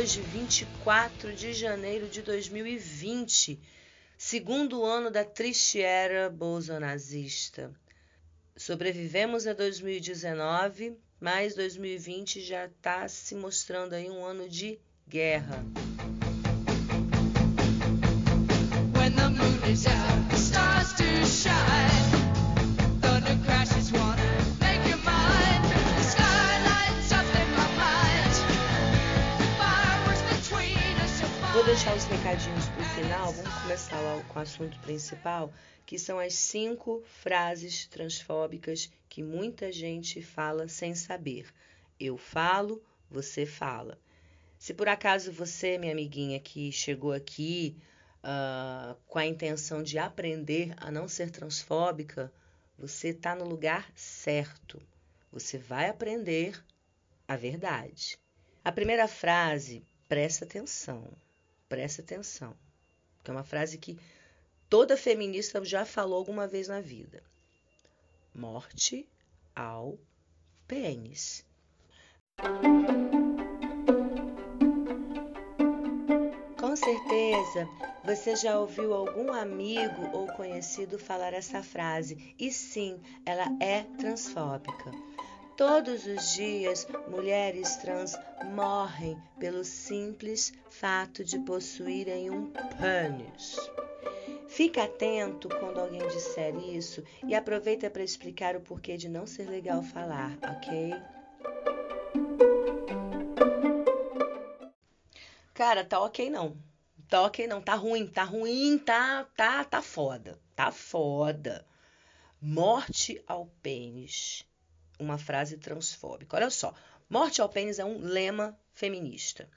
hoje, 24 de janeiro de 2020, segundo ano da triste era bolsonazista. Sobrevivemos a 2019, mas 2020 já está se mostrando aí um ano de guerra. When the moon is out, deixar os recadinhos para o final. Vamos começar lá com o assunto principal, que são as cinco frases transfóbicas que muita gente fala sem saber. Eu falo, você fala. Se por acaso você, minha amiguinha, que chegou aqui uh, com a intenção de aprender a não ser transfóbica, você está no lugar certo. Você vai aprender a verdade. A primeira frase, presta atenção. Presta atenção, porque é uma frase que toda feminista já falou alguma vez na vida. Morte ao pênis. Com certeza você já ouviu algum amigo ou conhecido falar essa frase, e sim, ela é transfóbica. Todos os dias, mulheres trans morrem pelo simples fato de possuírem um pênis. Fique atento quando alguém disser isso e aproveita para explicar o porquê de não ser legal falar, ok? Cara, tá ok não. Tá ok não, tá ruim, tá ruim, tá, tá, tá foda. Tá foda. Morte ao pênis uma frase transfóbica. Olha só, morte ao pênis é um lema feminista.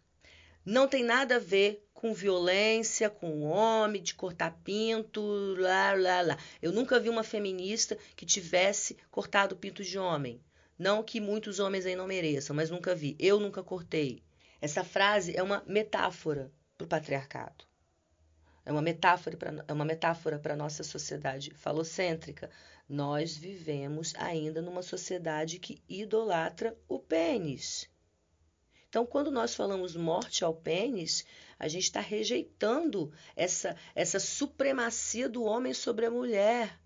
Não tem nada a ver com violência, com homem, de cortar pinto, lá, lá, lá. Eu nunca vi uma feminista que tivesse cortado pinto de homem. Não que muitos homens aí não mereçam, mas nunca vi. Eu nunca cortei. Essa frase é uma metáfora para o patriarcado. É uma metáfora para é uma metáfora para nossa sociedade falocêntrica. Nós vivemos ainda numa sociedade que idolatra o pênis. Então, quando nós falamos morte ao pênis, a gente está rejeitando essa, essa supremacia do homem sobre a mulher.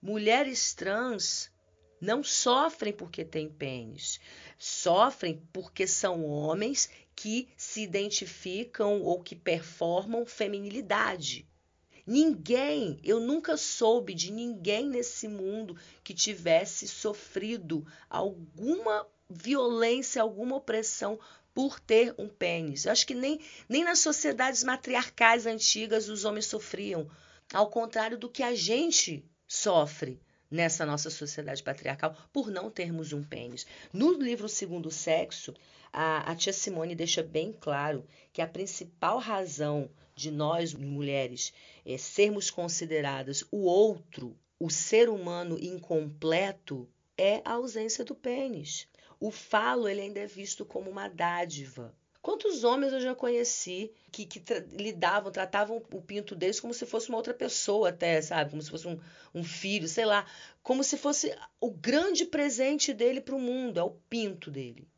Mulheres trans não sofrem porque têm pênis, sofrem porque são homens que se identificam ou que performam feminilidade. Ninguém, eu nunca soube de ninguém nesse mundo que tivesse sofrido alguma violência, alguma opressão por ter um pênis. Eu acho que nem, nem nas sociedades matriarcais antigas os homens sofriam, ao contrário do que a gente sofre nessa nossa sociedade patriarcal por não termos um pênis. No livro Segundo Sexo, a, a tia Simone deixa bem claro que a principal razão de nós mulheres é, sermos consideradas o outro, o ser humano incompleto, é a ausência do pênis. O falo ele ainda é visto como uma dádiva. Quantos homens eu já conheci que, que tra lidavam, tratavam o pinto deles como se fosse uma outra pessoa, até, sabe? Como se fosse um, um filho, sei lá. Como se fosse o grande presente dele para o mundo, é o pinto dele.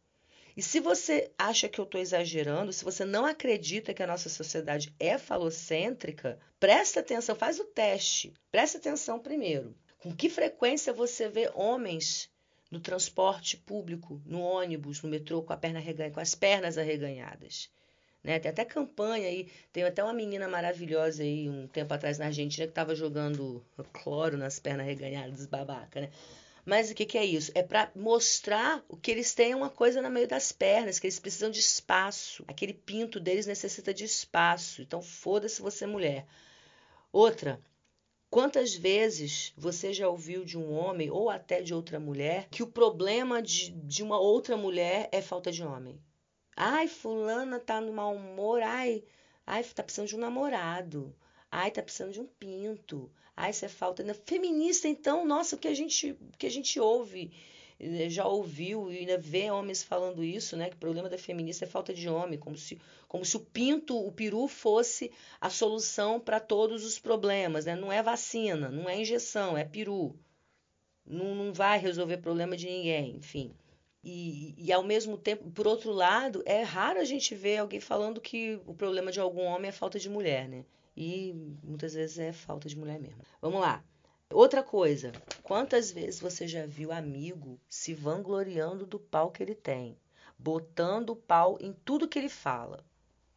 E se você acha que eu estou exagerando, se você não acredita que a nossa sociedade é falocêntrica, presta atenção, faz o teste. Presta atenção primeiro. Com que frequência você vê homens no transporte público, no ônibus, no metrô, com, perna com as pernas arreganhadas? Né? Tem até campanha aí, tem até uma menina maravilhosa aí, um tempo atrás na Argentina, que estava jogando cloro nas pernas arreganhadas, babaca, né? Mas o que, que é isso? É para mostrar o que eles têm uma coisa no meio das pernas, que eles precisam de espaço. Aquele pinto deles necessita de espaço. Então, foda-se você, mulher. Outra, Quantas vezes você já ouviu de um homem ou até de outra mulher que o problema de, de uma outra mulher é falta de homem? Ai, fulana tá no mau humor, ai, ai, tá precisando de um namorado. Ai, tá precisando de um pinto. Ai, isso é falta. Feminista, então, nossa, o que a gente, o que a gente ouve, eh, já ouviu e ainda vê homens falando isso, né? Que o problema da feminista é falta de homem, como se, como se o pinto, o peru fosse a solução para todos os problemas, né? Não é vacina, não é injeção, é peru. Não, não vai resolver problema de ninguém, enfim. E, e, ao mesmo tempo, por outro lado, é raro a gente ver alguém falando que o problema de algum homem é falta de mulher, né? E muitas vezes é falta de mulher mesmo. Vamos lá. Outra coisa, quantas vezes você já viu amigo se vangloriando do pau que ele tem, botando o pau em tudo que ele fala?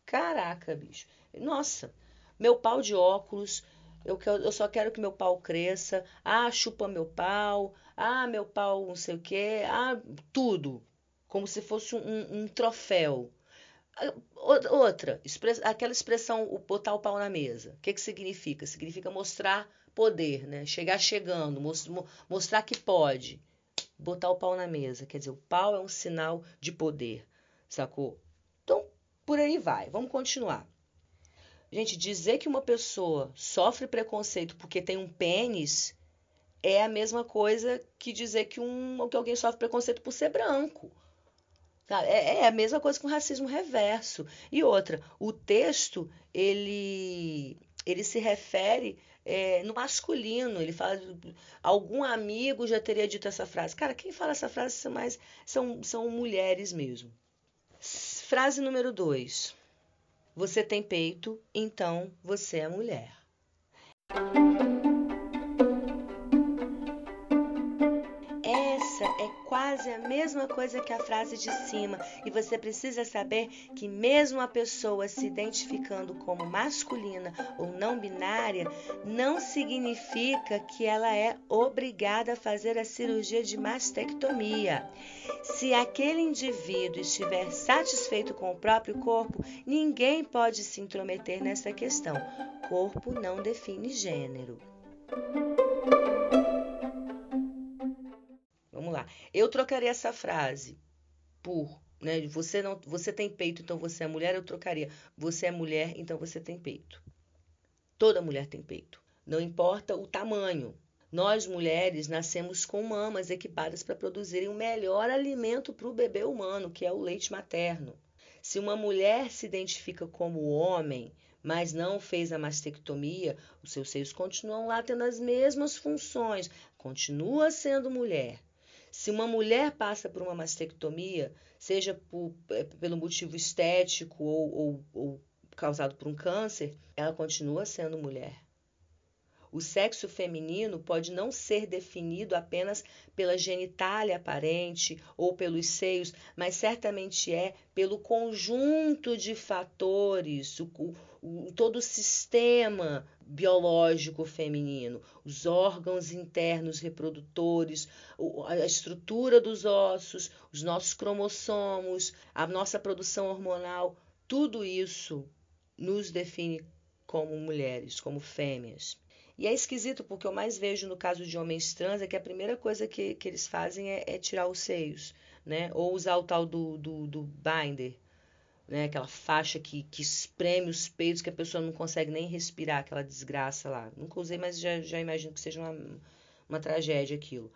Caraca, bicho. Nossa, meu pau de óculos, eu, eu só quero que meu pau cresça. Ah, chupa meu pau. Ah, meu pau não sei o quê. Ah, tudo. Como se fosse um, um troféu. Ah, outra, aquela expressão, botar o pau na mesa. O que, que significa? Significa mostrar poder, né? Chegar chegando, mostrar que pode. Botar o pau na mesa. Quer dizer, o pau é um sinal de poder, sacou? Então, por aí vai. Vamos continuar. Gente, dizer que uma pessoa sofre preconceito porque tem um pênis é a mesma coisa que dizer que, um, que alguém sofre preconceito por ser branco. É, é a mesma coisa com racismo reverso. E outra, o texto ele, ele se refere é, no masculino. Ele fala. Algum amigo já teria dito essa frase. Cara, quem fala essa frase são, mais, são, são mulheres mesmo. Frase número dois. Você tem peito, então você é mulher. Quase a mesma coisa que a frase de cima, e você precisa saber que, mesmo a pessoa se identificando como masculina ou não binária, não significa que ela é obrigada a fazer a cirurgia de mastectomia. Se aquele indivíduo estiver satisfeito com o próprio corpo, ninguém pode se intrometer nessa questão. Corpo não define gênero. Lá. Eu trocaria essa frase por, né, você não, você tem peito, então você é mulher, eu trocaria. Você é mulher, então você tem peito. Toda mulher tem peito. Não importa o tamanho. Nós mulheres nascemos com mamas equipadas para produzirem o melhor alimento para o bebê humano, que é o leite materno. Se uma mulher se identifica como homem, mas não fez a mastectomia, os seus seios continuam lá tendo as mesmas funções, continua sendo mulher. Se uma mulher passa por uma mastectomia, seja por, é, pelo motivo estético ou, ou, ou causado por um câncer, ela continua sendo mulher. O sexo feminino pode não ser definido apenas pela genitália aparente ou pelos seios, mas certamente é pelo conjunto de fatores, o, o, todo o sistema biológico feminino, os órgãos internos reprodutores, a estrutura dos ossos, os nossos cromossomos, a nossa produção hormonal, tudo isso nos define como mulheres, como fêmeas. E é esquisito, porque eu mais vejo no caso de homens trans é que a primeira coisa que, que eles fazem é, é tirar os seios, né? Ou usar o tal do, do, do binder, né? Aquela faixa que, que espreme os peitos que a pessoa não consegue nem respirar, aquela desgraça lá. Nunca usei, mas já, já imagino que seja uma, uma tragédia aquilo.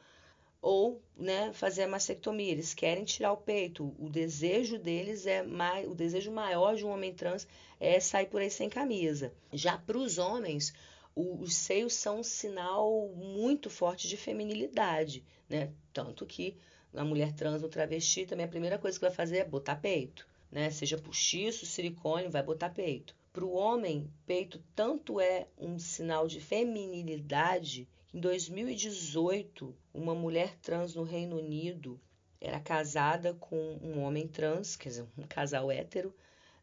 Ou, né, fazer a mastectomia. Eles querem tirar o peito. O desejo deles é mais, o desejo maior de um homem trans é sair por aí sem camisa. Já para os homens, os seios são um sinal muito forte de feminilidade, né? Tanto que a mulher trans ou travesti também a primeira coisa que vai fazer é botar peito, né? Seja postiço, silicone, vai botar peito. Para o homem, peito tanto é um sinal de feminilidade em 2018 uma mulher trans no Reino Unido era casada com um homem trans, quer dizer, um casal hétero,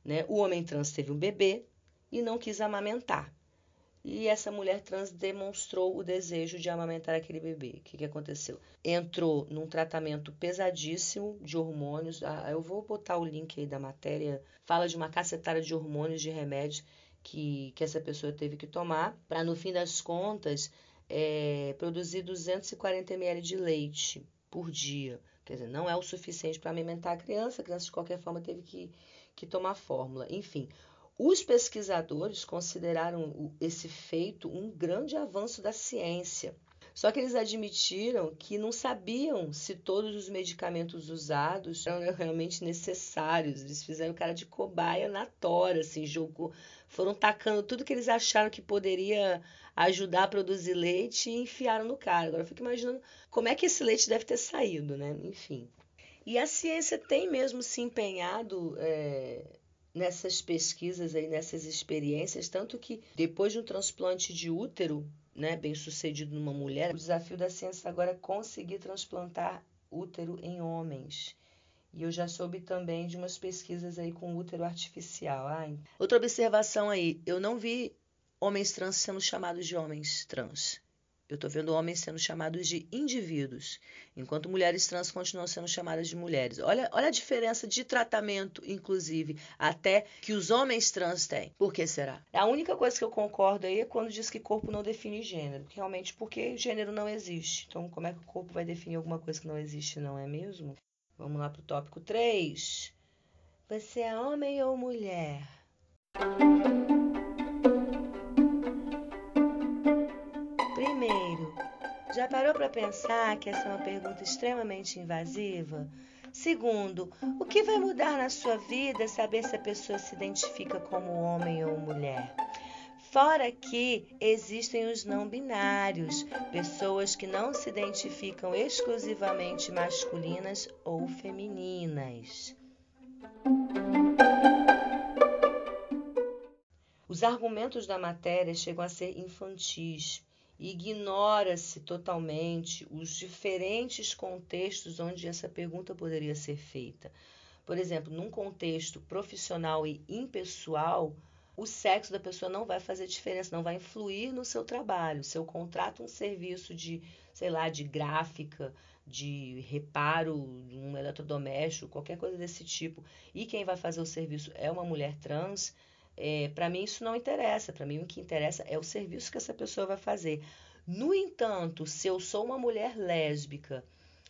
né? O homem trans teve um bebê e não quis amamentar. E essa mulher trans demonstrou o desejo de amamentar aquele bebê. O que, que aconteceu? Entrou num tratamento pesadíssimo de hormônios. Ah, eu vou botar o link aí da matéria. Fala de uma cacetada de hormônios, de remédios que, que essa pessoa teve que tomar, para no fim das contas é, produzir 240 ml de leite por dia. Quer dizer, não é o suficiente para alimentar a criança. A criança, de qualquer forma, teve que, que tomar fórmula. Enfim, os pesquisadores consideraram esse feito um grande avanço da ciência. Só que eles admitiram que não sabiam se todos os medicamentos usados eram realmente necessários. Eles fizeram cara de cobaia na tora, assim, jogou, foram tacando tudo que eles acharam que poderia ajudar a produzir leite e enfiaram no cara. Agora eu fico imaginando como é que esse leite deve ter saído, né? Enfim. E a ciência tem mesmo se empenhado é, nessas pesquisas aí, nessas experiências, tanto que depois de um transplante de útero, né, bem sucedido numa mulher, o desafio da ciência agora é conseguir transplantar útero em homens. E eu já soube também de umas pesquisas aí com útero artificial. Ai. Outra observação aí, eu não vi homens trans sendo chamados de homens trans. Eu estou vendo homens sendo chamados de indivíduos, enquanto mulheres trans continuam sendo chamadas de mulheres. Olha, olha a diferença de tratamento, inclusive, até que os homens trans têm. Por que será? A única coisa que eu concordo aí é quando diz que corpo não define gênero. Realmente, porque gênero não existe. Então, como é que o corpo vai definir alguma coisa que não existe, não é mesmo? Vamos lá para o tópico 3. Você é homem ou mulher? Já parou para pensar que essa é uma pergunta extremamente invasiva? Segundo, o que vai mudar na sua vida saber se a pessoa se identifica como homem ou mulher? Fora que existem os não binários, pessoas que não se identificam exclusivamente masculinas ou femininas. Os argumentos da matéria chegam a ser infantis. Ignora-se totalmente os diferentes contextos onde essa pergunta poderia ser feita. Por exemplo, num contexto profissional e impessoal, o sexo da pessoa não vai fazer diferença, não vai influir no seu trabalho. Se eu contrato um serviço de, sei lá, de gráfica, de reparo um eletrodoméstico, qualquer coisa desse tipo, e quem vai fazer o serviço é uma mulher trans, é, para mim isso não interessa. Para mim o que interessa é o serviço que essa pessoa vai fazer. No entanto, se eu sou uma mulher lésbica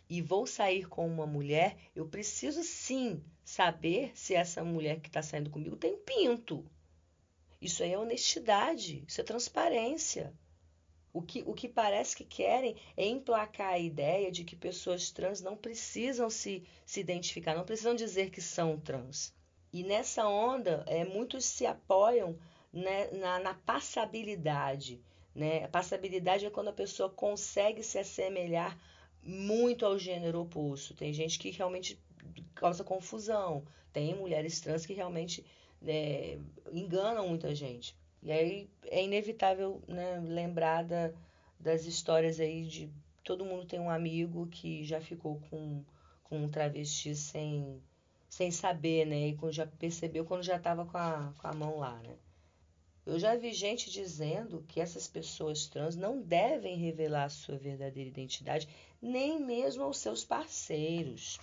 e vou sair com uma mulher, eu preciso sim saber se essa mulher que está saindo comigo tem pinto. Isso aí é honestidade, isso é transparência. O que, o que parece que querem é emplacar a ideia de que pessoas trans não precisam se, se identificar, não precisam dizer que são trans. E nessa onda, é, muitos se apoiam né, na, na passabilidade. Né? A passabilidade é quando a pessoa consegue se assemelhar muito ao gênero oposto. Tem gente que realmente causa confusão. Tem mulheres trans que realmente é, enganam muita gente. E aí é inevitável né, lembrar da, das histórias aí de todo mundo tem um amigo que já ficou com, com um travesti sem, sem saber, né? E já percebeu quando já estava com a, com a mão lá, né? Eu já vi gente dizendo que essas pessoas trans não devem revelar a sua verdadeira identidade, nem mesmo aos seus parceiros.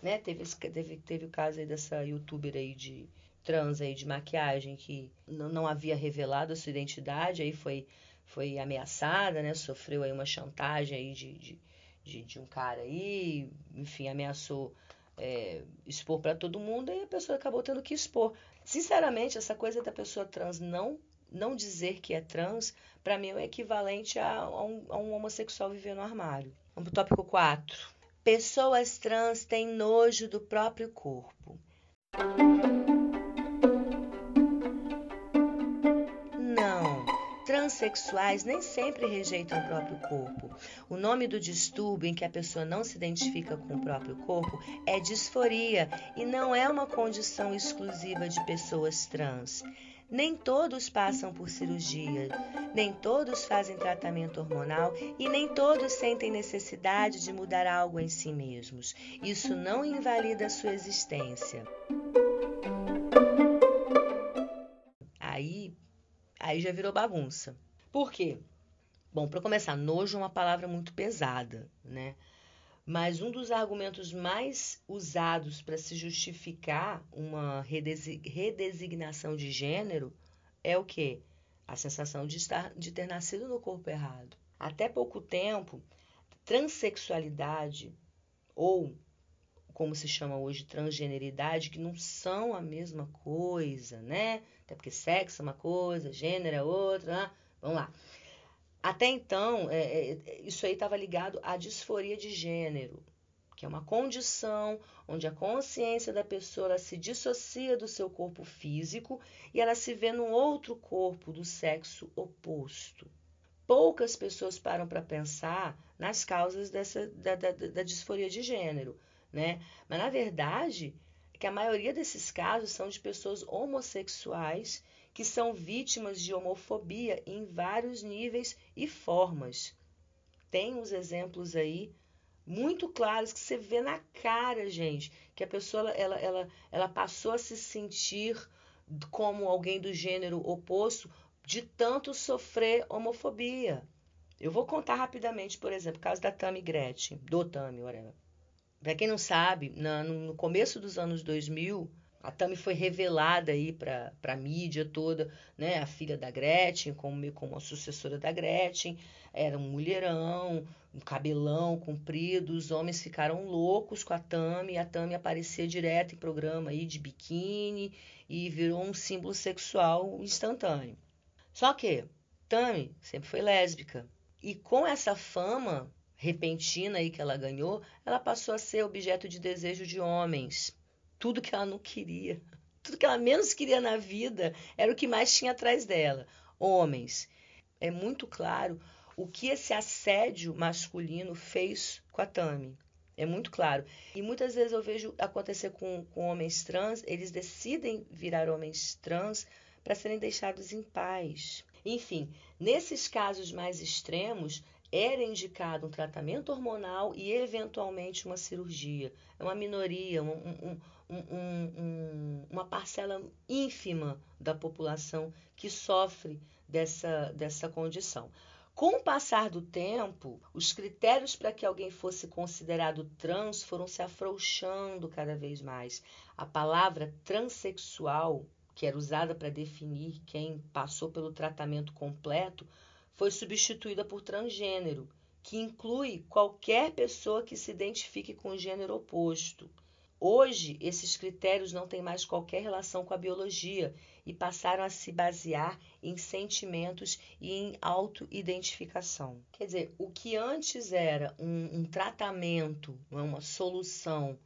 Né? Teve, teve, teve o caso aí dessa youtuber aí de, trans aí de maquiagem que não, não havia revelado a sua identidade, aí foi, foi ameaçada, né? Sofreu aí uma chantagem aí de, de, de, de um cara aí, enfim, ameaçou é, expor para todo mundo e a pessoa acabou tendo que expor. Sinceramente, essa coisa da pessoa trans não não dizer que é trans, para mim é equivalente a, a, um, a um homossexual viver no armário. Vamos para o tópico 4. Pessoas trans têm nojo do próprio corpo. Transsexuais nem sempre rejeitam o próprio corpo. O nome do distúrbio em que a pessoa não se identifica com o próprio corpo é disforia e não é uma condição exclusiva de pessoas trans. Nem todos passam por cirurgia, nem todos fazem tratamento hormonal e nem todos sentem necessidade de mudar algo em si mesmos. Isso não invalida sua existência. Aí já virou bagunça. Por quê? Bom, para começar, nojo é uma palavra muito pesada, né? Mas um dos argumentos mais usados para se justificar uma redesignação de gênero é o quê? A sensação de, estar, de ter nascido no corpo errado. Até pouco tempo, transexualidade ou como se chama hoje, transgeneridade, que não são a mesma coisa, né? Até porque sexo é uma coisa, gênero é outra, né? vamos lá. Até então, é, é, isso aí estava ligado à disforia de gênero, que é uma condição onde a consciência da pessoa se dissocia do seu corpo físico e ela se vê num outro corpo do sexo oposto. Poucas pessoas param para pensar nas causas dessa, da, da, da disforia de gênero né? Mas na verdade, que a maioria desses casos são de pessoas homossexuais que são vítimas de homofobia em vários níveis e formas. Tem uns exemplos aí muito claros que você vê na cara, gente, que a pessoa ela, ela, ela passou a se sentir como alguém do gênero oposto de tanto sofrer homofobia. Eu vou contar rapidamente, por exemplo, o caso da Tammy Gretchen, do Tammy, whatever. Para quem não sabe, na, no começo dos anos 2000, a Tammy foi revelada aí para a mídia toda, né? A filha da Gretchen, como, como a sucessora da Gretchen. Era um mulherão, um cabelão comprido. Os homens ficaram loucos com a Tammy. A Tammy aparecia direto em programa aí de biquíni e virou um símbolo sexual instantâneo. Só que Tammy sempre foi lésbica. E com essa fama repentina aí que ela ganhou, ela passou a ser objeto de desejo de homens. Tudo que ela não queria, tudo que ela menos queria na vida era o que mais tinha atrás dela. Homens. É muito claro o que esse assédio masculino fez com a Tami. É muito claro. E muitas vezes eu vejo acontecer com, com homens trans, eles decidem virar homens trans para serem deixados em paz. Enfim, nesses casos mais extremos, era indicado um tratamento hormonal e eventualmente uma cirurgia. É uma minoria, um, um, um, uma parcela ínfima da população que sofre dessa, dessa condição. Com o passar do tempo, os critérios para que alguém fosse considerado trans foram se afrouxando cada vez mais. A palavra transexual, que era usada para definir quem passou pelo tratamento completo, foi substituída por transgênero, que inclui qualquer pessoa que se identifique com o gênero oposto. Hoje, esses critérios não têm mais qualquer relação com a biologia e passaram a se basear em sentimentos e em autoidentificação. Quer dizer, o que antes era um, um tratamento, uma solução,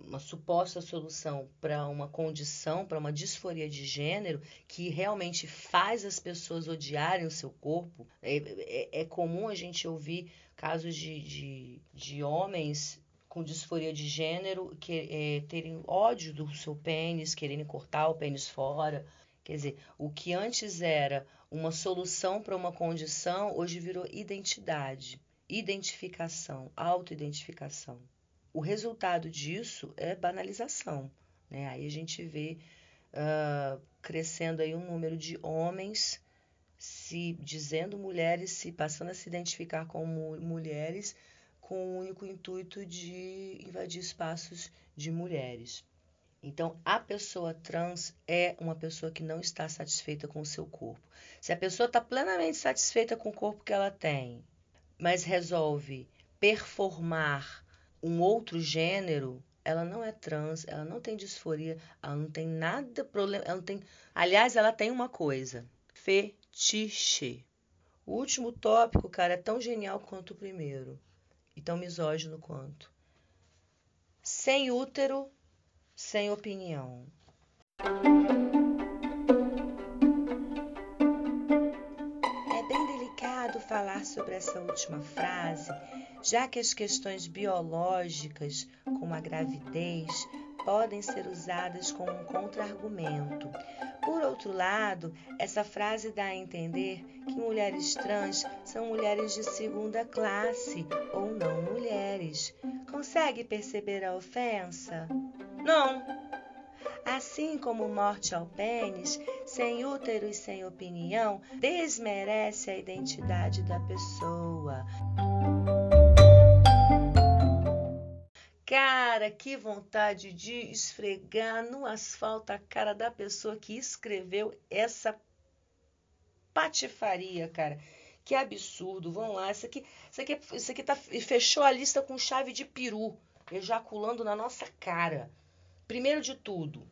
uma suposta solução para uma condição, para uma disforia de gênero, que realmente faz as pessoas odiarem o seu corpo, é, é, é comum a gente ouvir casos de, de, de homens com disforia de gênero que, é, terem ódio do seu pênis, quererem cortar o pênis fora. Quer dizer, o que antes era uma solução para uma condição, hoje virou identidade, identificação, autoidentificação. O resultado disso é banalização. Né? Aí a gente vê uh, crescendo aí um número de homens se dizendo mulheres, se passando a se identificar como mulheres, com o único intuito de invadir espaços de mulheres. Então, a pessoa trans é uma pessoa que não está satisfeita com o seu corpo. Se a pessoa está plenamente satisfeita com o corpo que ela tem, mas resolve performar um outro gênero, ela não é trans, ela não tem disforia, ela não tem nada problema, ela não tem. Aliás, ela tem uma coisa: fetiche. O último tópico, cara, é tão genial quanto o primeiro e tão misógino quanto. Sem útero, sem opinião. Essa última frase, já que as questões biológicas, como a gravidez, podem ser usadas como um contra-argumento. Por outro lado, essa frase dá a entender que mulheres trans são mulheres de segunda classe ou não mulheres. Consegue perceber a ofensa? Não. Assim como morte ao pênis, sem útero e sem opinião, desmerece a identidade da pessoa. Cara, que vontade de esfregar no asfalto a cara da pessoa que escreveu essa patifaria, cara. Que absurdo. Vamos lá. Isso aqui, isso aqui, isso aqui tá, fechou a lista com chave de peru, ejaculando na nossa cara. Primeiro de tudo,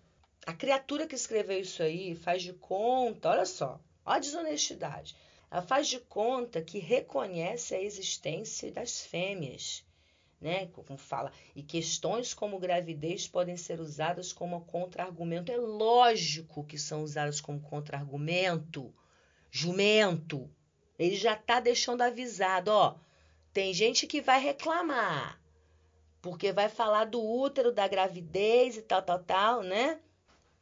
a criatura que escreveu isso aí faz de conta, olha só, olha a desonestidade. Ela faz de conta que reconhece a existência das fêmeas né? Como fala, e questões como gravidez podem ser usadas como contra-argumento. É lógico que são usadas como contra-argumento. Jumento. Ele já está deixando avisado, ó. Tem gente que vai reclamar. porque vai falar do útero, da gravidez e tal, tal, tal, né?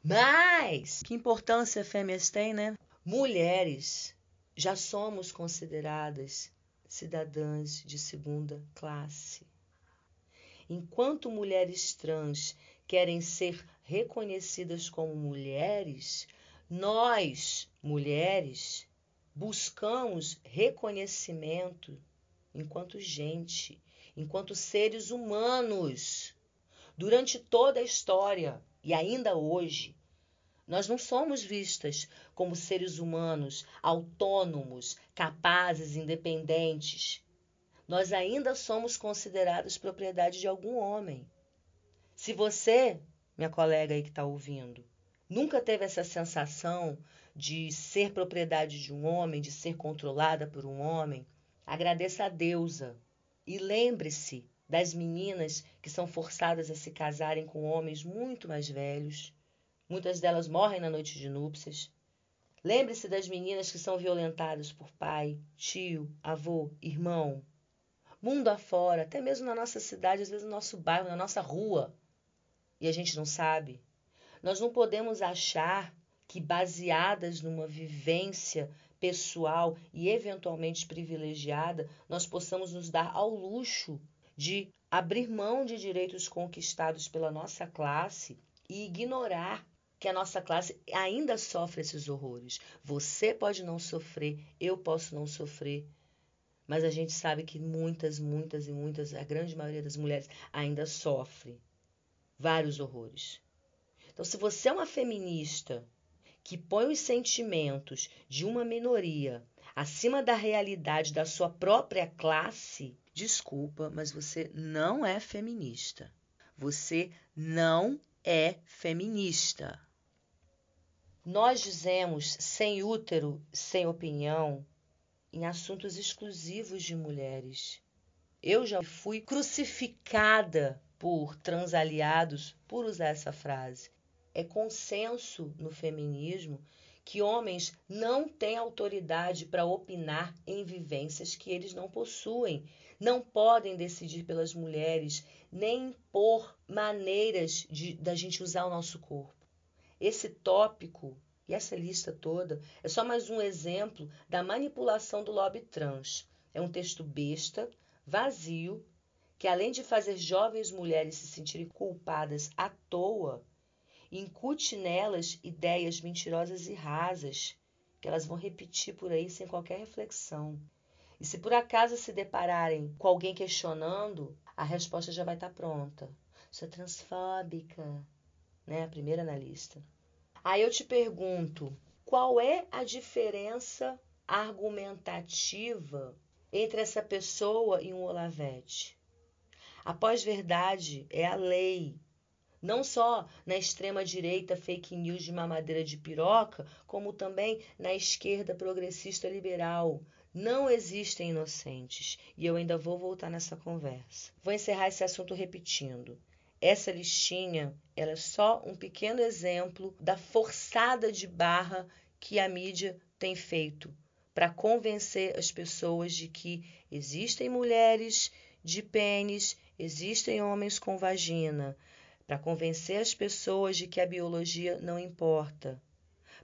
Mas que importância fêmeas têm, né? Mulheres já somos consideradas cidadãs de segunda classe. Enquanto mulheres trans querem ser reconhecidas como mulheres, nós, mulheres, buscamos reconhecimento enquanto gente, enquanto seres humanos. Durante toda a história e ainda hoje, nós não somos vistas como seres humanos autônomos, capazes, independentes. Nós ainda somos considerados propriedade de algum homem. Se você, minha colega aí que está ouvindo, nunca teve essa sensação de ser propriedade de um homem, de ser controlada por um homem, agradeça a deusa e lembre-se das meninas que são forçadas a se casarem com homens muito mais velhos. Muitas delas morrem na noite de núpcias. Lembre-se das meninas que são violentadas por pai, tio, avô, irmão. Mundo afora, até mesmo na nossa cidade, às vezes no nosso bairro, na nossa rua. E a gente não sabe. Nós não podemos achar que, baseadas numa vivência pessoal e eventualmente privilegiada, nós possamos nos dar ao luxo de abrir mão de direitos conquistados pela nossa classe e ignorar que a nossa classe ainda sofre esses horrores. Você pode não sofrer, eu posso não sofrer, mas a gente sabe que muitas, muitas e muitas, a grande maioria das mulheres ainda sofre vários horrores. Então, se você é uma feminista que põe os sentimentos de uma minoria acima da realidade da sua própria classe, desculpa, mas você não é feminista. Você não é feminista. Nós dizemos sem útero, sem opinião, em assuntos exclusivos de mulheres. Eu já fui crucificada por transaliados por usar essa frase. É consenso no feminismo que homens não têm autoridade para opinar em vivências que eles não possuem. Não podem decidir pelas mulheres, nem impor maneiras de, da gente usar o nosso corpo. Esse tópico e essa lista toda é só mais um exemplo da manipulação do lobby trans. É um texto besta, vazio, que além de fazer jovens mulheres se sentirem culpadas à toa, incute nelas ideias mentirosas e rasas que elas vão repetir por aí sem qualquer reflexão. E se por acaso se depararem com alguém questionando, a resposta já vai estar pronta. Isso é transfóbica, né? A primeira na lista. Aí eu te pergunto, qual é a diferença argumentativa entre essa pessoa e um Olavete? A pós-verdade é a lei, não só na extrema-direita fake news de mamadeira de piroca, como também na esquerda progressista liberal. Não existem inocentes. E eu ainda vou voltar nessa conversa. Vou encerrar esse assunto repetindo. Essa listinha ela é só um pequeno exemplo da forçada de barra que a mídia tem feito para convencer as pessoas de que existem mulheres de pênis, existem homens com vagina, para convencer as pessoas de que a biologia não importa,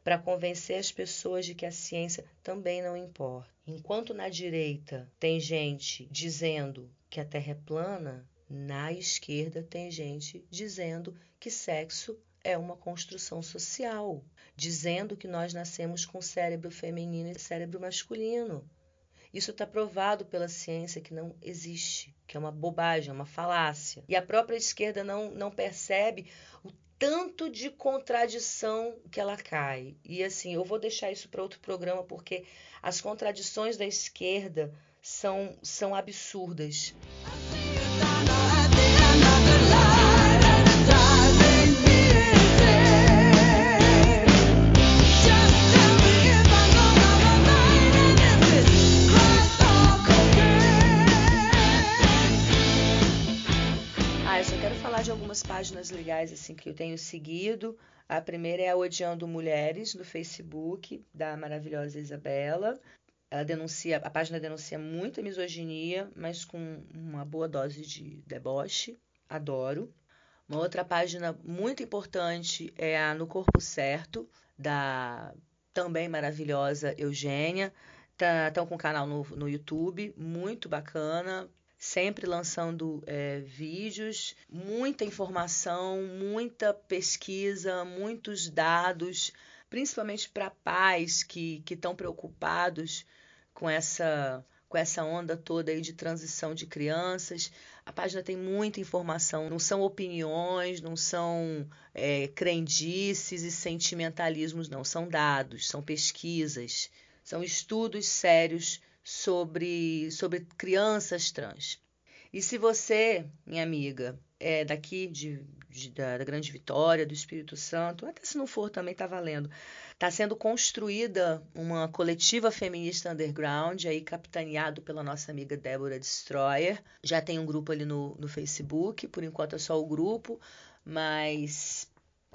para convencer as pessoas de que a ciência também não importa. Enquanto na direita tem gente dizendo que a Terra é plana, na esquerda tem gente dizendo que sexo é uma construção social, dizendo que nós nascemos com cérebro feminino e cérebro masculino. Isso está provado pela ciência que não existe, que é uma bobagem, é uma falácia. E a própria esquerda não, não percebe o tanto de contradição que ela cai. E assim, eu vou deixar isso para outro programa, porque as contradições da esquerda são, são absurdas. Legais assim que eu tenho seguido. A primeira é a Odiando Mulheres no Facebook, da maravilhosa Isabela. Ela denuncia, a página denuncia muita misoginia, mas com uma boa dose de deboche. Adoro. Uma outra página muito importante é a No Corpo Certo, da também maravilhosa Eugênia. Estão tá, com um canal no, no YouTube, muito bacana, sempre lançando é, vídeos, muita informação, muita pesquisa, muitos dados, principalmente para pais que estão preocupados com essa com essa onda toda aí de transição de crianças. A página tem muita informação, não são opiniões, não são é, crendices e sentimentalismos, não. São dados, são pesquisas, são estudos sérios sobre, sobre crianças trans. E se você, minha amiga, é daqui de, de da, da, Grande Vitória, do Espírito Santo, até se não for também está valendo, está sendo construída uma coletiva feminista underground, aí capitaneado pela nossa amiga Débora Destroyer. Já tem um grupo ali no, no Facebook, por enquanto é só o grupo, mas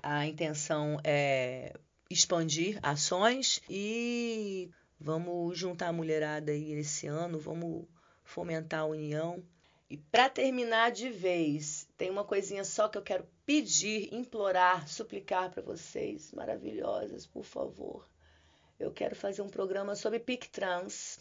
a intenção é expandir ações e Vamos juntar a mulherada aí esse ano, vamos fomentar a união. E para terminar de vez, tem uma coisinha só que eu quero pedir, implorar, suplicar para vocês, maravilhosas, por favor. Eu quero fazer um programa sobre PIC trans.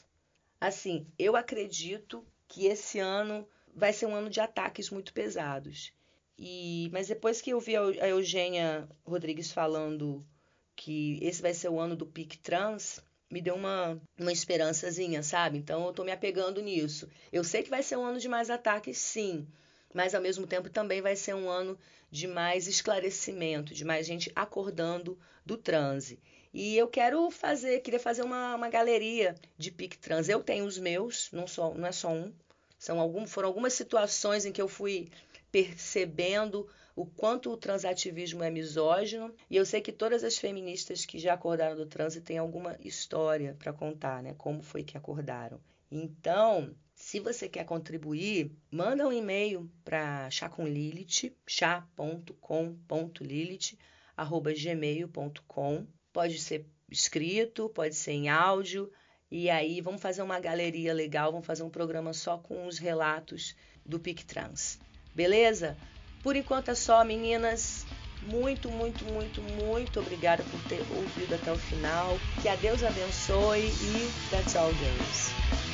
Assim, eu acredito que esse ano vai ser um ano de ataques muito pesados. E mas depois que eu vi a Eugênia Rodrigues falando que esse vai ser o ano do PIC trans, me deu uma, uma esperançazinha, sabe? Então eu tô me apegando nisso. Eu sei que vai ser um ano de mais ataques, sim, mas ao mesmo tempo também vai ser um ano de mais esclarecimento, de mais gente acordando do transe. E eu quero fazer, queria fazer uma, uma galeria de pique trans. Eu tenho os meus, não, só, não é só um. São algum, foram algumas situações em que eu fui percebendo o quanto o transativismo é misógino. E eu sei que todas as feministas que já acordaram do trans têm alguma história para contar, né? Como foi que acordaram. Então, se você quer contribuir, manda um e-mail para chacomlilith, chá.com.lilith@gmail.com. Pode ser escrito, pode ser em áudio. E aí vamos fazer uma galeria legal, vamos fazer um programa só com os relatos do PIC Trans. Beleza? Por enquanto é só, meninas. Muito, muito, muito, muito obrigada por ter ouvido até o final. Que a Deus abençoe e that's all, girls.